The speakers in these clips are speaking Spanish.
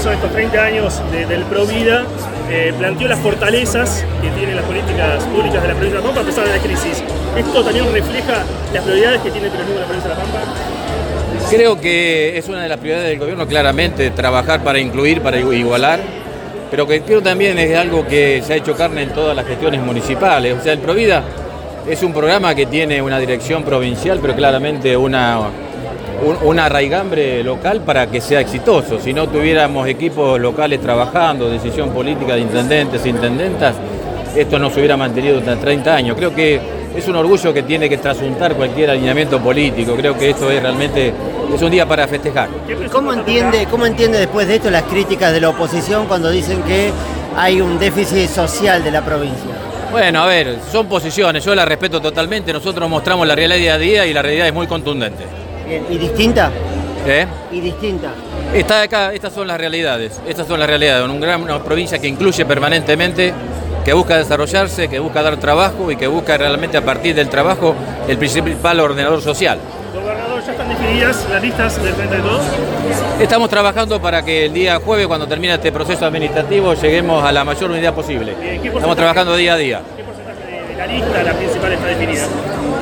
hizo estos 30 años del Provida, eh, planteó las fortalezas que tienen las políticas públicas de la provincia de La Pampa a pesar de la crisis. ¿Esto también refleja las prioridades que tiene el peronismo de la provincia de La Pampa? Creo que es una de las prioridades del gobierno, claramente, trabajar para incluir, para igualar, pero que creo también es algo que se ha hecho carne en todas las gestiones municipales. O sea, el Provida es un programa que tiene una dirección provincial, pero claramente una, una arraigambre local para que sea exitoso. Si no tuviéramos equipos locales trabajando, decisión política de intendentes e intendentas, esto no se hubiera mantenido durante 30 años. Creo que es un orgullo que tiene que trasuntar cualquier alineamiento político. Creo que esto es realmente es un día para festejar. ¿Cómo entiende, ¿Cómo entiende después de esto las críticas de la oposición cuando dicen que hay un déficit social de la provincia? Bueno, a ver, son posiciones, yo las respeto totalmente, nosotros mostramos la realidad día a día y la realidad es muy contundente. ¿Y distinta? ¿Eh? ¿Y distinta? Está acá, estas son las realidades, estas son las realidades, una, una provincia que incluye permanentemente, que busca desarrollarse, que busca dar trabajo y que busca realmente a partir del trabajo el principal ordenador social. Gobernador, ¿ya están definidas las listas del frente de todos? Estamos trabajando para que el día jueves, cuando termine este proceso administrativo, lleguemos a la mayor unidad posible. Estamos trabajando día a día. ¿Qué porcentaje de la lista, la principal, está definida?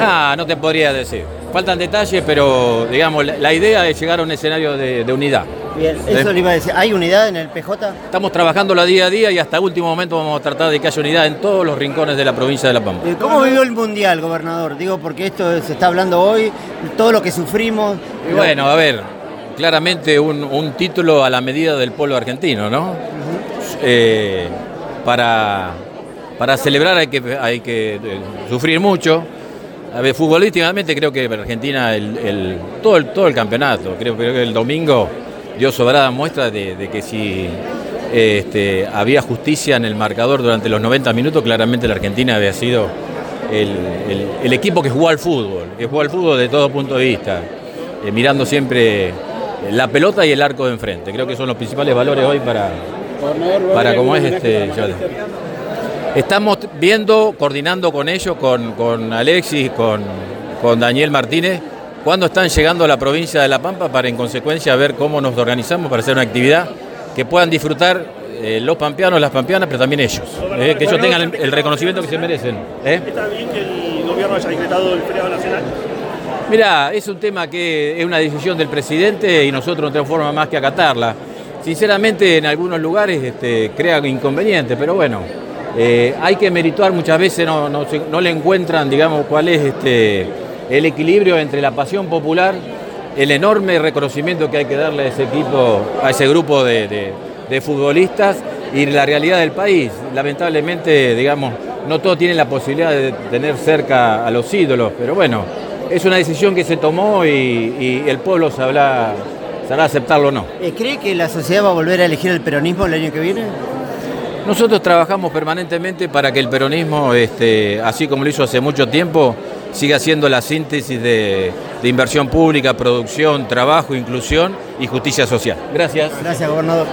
Ah, no te podría decir. Faltan detalles, pero digamos, la idea es llegar a un escenario de, unidad. Bien, eso le iba a decir. ¿Hay unidad en el PJ? Estamos trabajando la día a día y hasta último momento vamos a tratar de que haya unidad en todos los rincones de la provincia de La Pampa. ¿Cómo vivió el Mundial, gobernador? Digo, porque esto se está hablando hoy, todo lo que sufrimos. bueno, a ver, claramente un, título a la medida del pueblo argentino, ¿no? Eh, para, para celebrar hay que, hay que eh, sufrir mucho a ver, futbolísticamente creo que Argentina, el, todo, el, todo el campeonato, creo, que el domingo dio sobrada muestra de, que si este, había justicia en el marcador durante los 90 minutos, claramente la Argentina había sido el, equipo que jugó al fútbol, que jugó al fútbol de todo punto de vista, eh, mirando siempre la pelota y el arco de enfrente. Creo que son los principales valores hoy para, para como es este. Estamos viendo, coordinando con ellos, con, Alexis, con, con Daniel Martínez, cuándo están llegando a la provincia de La Pampa para en consecuencia ver cómo nos organizamos para hacer una actividad que puedan disfrutar eh, los pampeanos, las pampeanas, pero también ellos. Eh, que ellos tengan el, reconocimiento que se merecen. ¿eh? ¿Está bien que el gobierno haya decretado el feriado nacional? Mirá, es un tema que es una decisión del presidente y nosotros no tenemos forma más que acatarla. Sinceramente, en algunos lugares este, crea inconveniente, pero bueno, eh, hay que merituar, muchas veces no, le encuentran, digamos, cuál es este, el equilibrio entre la pasión popular, el enorme reconocimiento que hay que darle a ese equipo, a ese grupo de, futbolistas y la realidad del país. Lamentablemente, digamos, no todos tienen la posibilidad de tener cerca a los ídolos, pero bueno, es una decisión que se tomó y, el pueblo sabrá, sabrá aceptarlo o no. Eh, ¿Cree que la sociedad va a volver a elegir el peronismo el año que viene? Nosotros trabajamos permanentemente para que el peronismo, este, así como lo hizo hace mucho tiempo, siga siendo la síntesis de, inversión pública, producción, trabajo, inclusión y justicia social. Gracias. Gracias, gobernador.